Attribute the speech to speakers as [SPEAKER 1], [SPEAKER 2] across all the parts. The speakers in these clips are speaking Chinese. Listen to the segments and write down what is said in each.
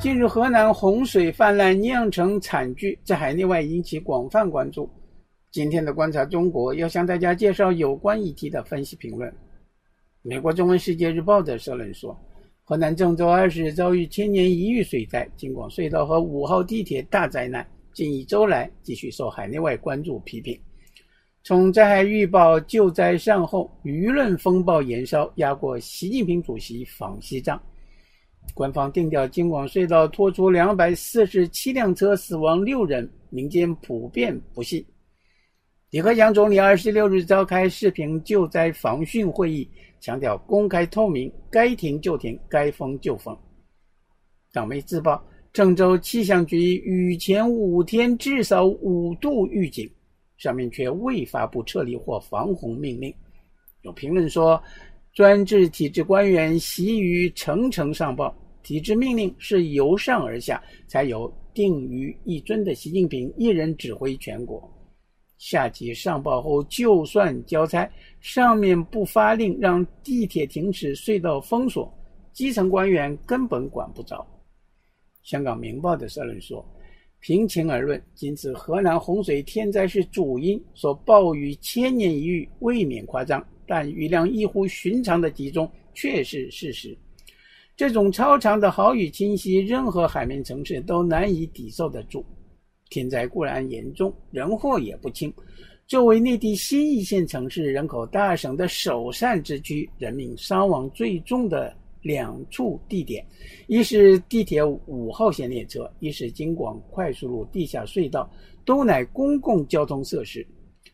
[SPEAKER 1] 近日，河南洪水泛滥酿成惨剧，在海内外引起广泛关注。今天的观察中国要向大家介绍有关议题的分析评论。美国中文世界日报的社论说，河南郑州二十日遭遇千年一遇水灾，京广隧道和五号地铁大灾难，近一周来继续受海内外关注批评。从灾害预报、救灾善后，舆论风暴延烧，压过习近平主席访西藏。官方定调京广隧道拖出两百四十七辆车，死亡六人，民间普遍不信。李克强总理二十六日召开视频救灾防汛会议，强调公开透明，该停就停，该封就封。港媒自曝，郑州气象局雨前五天至少五度预警，上面却未发布撤离或防洪命令。有评论说，专制体制官员习于层层上报。体制命令是由上而下，才有定于一尊的习近平一人指挥全国。下级上报后，就算交差，上面不发令让地铁停驶、隧道封锁，基层官员根本管不着。香港明报的社论说：“平情而论，今此河南洪水天灾是主因，说暴雨千年一遇未免夸张，但雨量异乎寻常的集中却是事实。”这种超长的豪雨侵袭，任何海绵城市都难以抵受得住。天灾固然严重，人祸也不轻。作为内地新一线城市、人口大省的首善之区，人民伤亡最重的两处地点，一是地铁五号线列车，一是京广快速路地下隧道，都乃公共交通设施。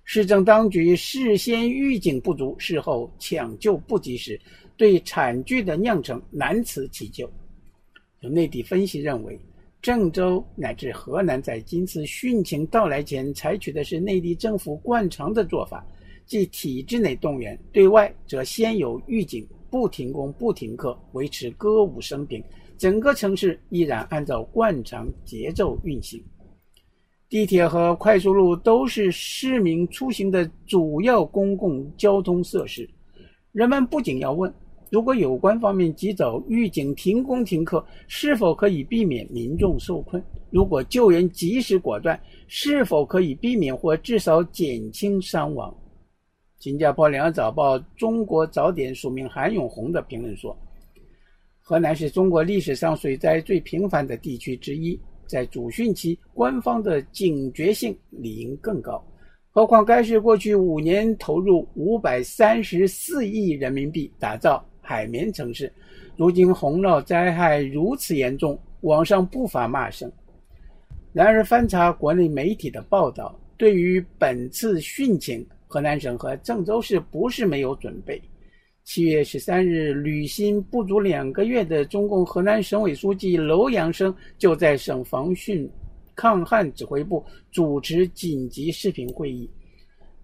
[SPEAKER 1] 市政当局事先预警不足，事后抢救不及时。对惨剧的酿成难辞其咎。有内地分析认为，郑州乃至河南在今次汛情到来前采取的是内地政府惯常的做法，即体制内动员，对外则先有预警，不停工不停课，维持歌舞升平，整个城市依然按照惯常节奏运行。地铁和快速路都是市民出行的主要公共交通设施，人们不仅要问。如果有关方面及早预警停工停课，是否可以避免民众受困？如果救援及时果断，是否可以避免或至少减轻伤亡？新加坡联合早报中国早点署名韩永红的评论说：“河南是中国历史上水灾最频繁的地区之一，在主汛期，官方的警觉性理应更高。何况该市过去五年投入五百三十四亿人民币打造。”海绵城市，如今洪涝灾害如此严重，网上不乏骂声。然而，翻查国内媒体的报道，对于本次汛情，河南省和郑州市不是没有准备。七月十三日，履新不足两个月的中共河南省委书记楼阳生就在省防汛抗旱指挥部主持紧急视频会议。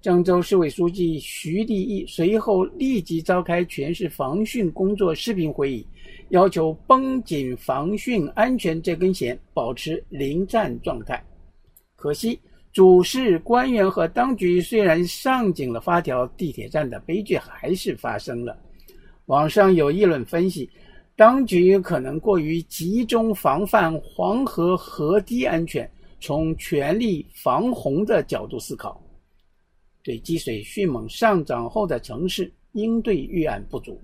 [SPEAKER 1] 郑州市委书记徐立毅随后立即召开全市防汛工作视频会议，要求绷紧防汛安全这根弦，保持临战状态。可惜，主事官员和当局虽然上紧了发条，地铁站的悲剧还是发生了。网上有议论分析，当局可能过于集中防范黄河河堤安全，从全力防洪的角度思考。对积水迅猛上涨后的城市应对预案不足，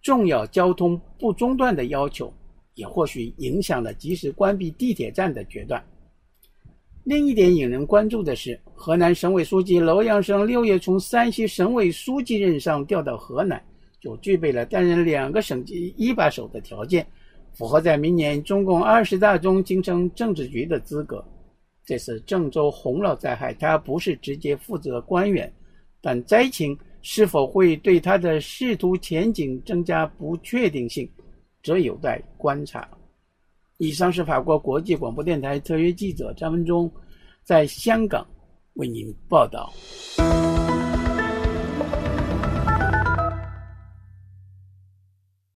[SPEAKER 1] 重要交通不中断的要求，也或许影响了及时关闭地铁站的决断。另一点引人关注的是，河南省委书记楼阳生六月从山西省委书记任上调到河南，就具备了担任两个省级一把手的条件，符合在明年中共二十大中京城政治局的资格。这次郑州洪涝灾害，他不是直接负责官员，但灾情是否会对他的仕途前景增加不确定性，则有待观察。以上是法国国际广播电台特约记者张文忠在香港为您报道。